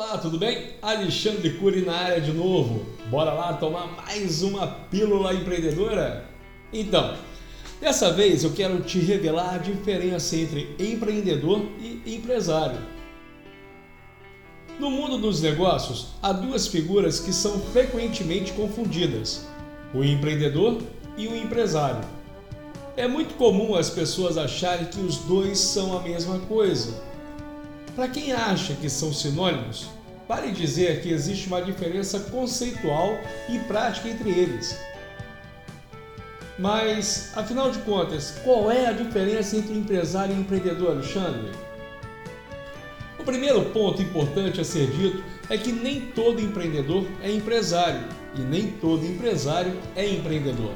Olá, tudo bem? Alexandre Cury na área de novo. Bora lá tomar mais uma pílula empreendedora? Então, dessa vez eu quero te revelar a diferença entre empreendedor e empresário. No mundo dos negócios, há duas figuras que são frequentemente confundidas: o empreendedor e o empresário. É muito comum as pessoas acharem que os dois são a mesma coisa para quem acha que são sinônimos, vale dizer que existe uma diferença conceitual e prática entre eles. Mas, afinal de contas, qual é a diferença entre empresário e empreendedor, Alexandre? O primeiro ponto importante a ser dito é que nem todo empreendedor é empresário e nem todo empresário é empreendedor.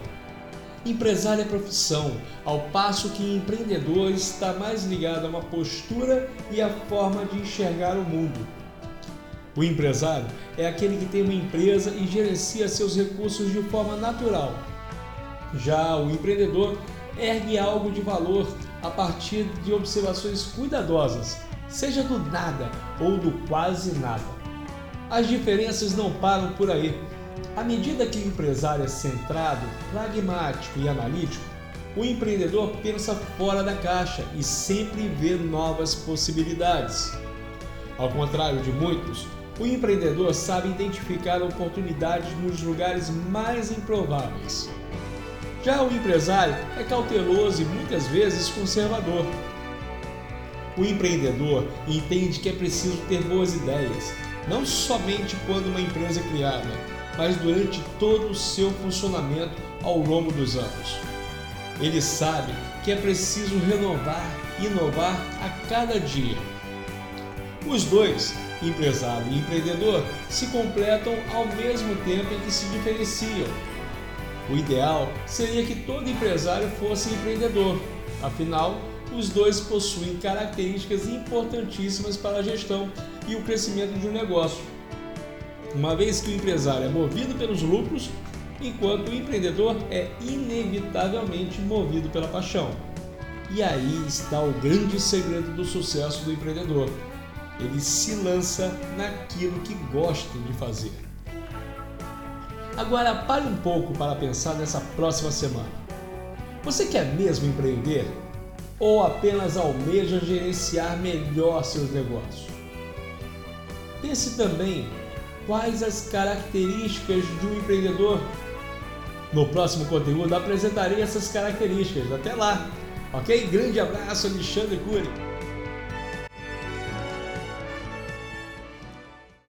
Empresário é profissão, ao passo que empreendedor está mais ligado a uma postura e a forma de enxergar o mundo. O empresário é aquele que tem uma empresa e gerencia seus recursos de forma natural. Já o empreendedor ergue algo de valor a partir de observações cuidadosas, seja do nada ou do quase nada. As diferenças não param por aí. À medida que o empresário é centrado, pragmático e analítico, o empreendedor pensa fora da caixa e sempre vê novas possibilidades. Ao contrário de muitos, o empreendedor sabe identificar oportunidades nos lugares mais improváveis. Já o empresário é cauteloso e muitas vezes conservador. O empreendedor entende que é preciso ter boas ideias, não somente quando uma empresa é criada, mas durante todo o seu funcionamento ao longo dos anos. Ele sabe que é preciso renovar e inovar a cada dia. Os dois, empresário e empreendedor, se completam ao mesmo tempo em que se diferenciam. O ideal seria que todo empresário fosse empreendedor, afinal, os dois possuem características importantíssimas para a gestão e o crescimento de um negócio uma vez que o empresário é movido pelos lucros, enquanto o empreendedor é inevitavelmente movido pela paixão. E aí está o grande segredo do sucesso do empreendedor. Ele se lança naquilo que gosta de fazer. Agora pare um pouco para pensar nessa próxima semana. Você quer mesmo empreender? Ou apenas almeja gerenciar melhor seus negócios? Pense também quais as características de um empreendedor. No próximo conteúdo apresentarei essas características. Até lá, ok? Grande abraço, Alexandre Cury.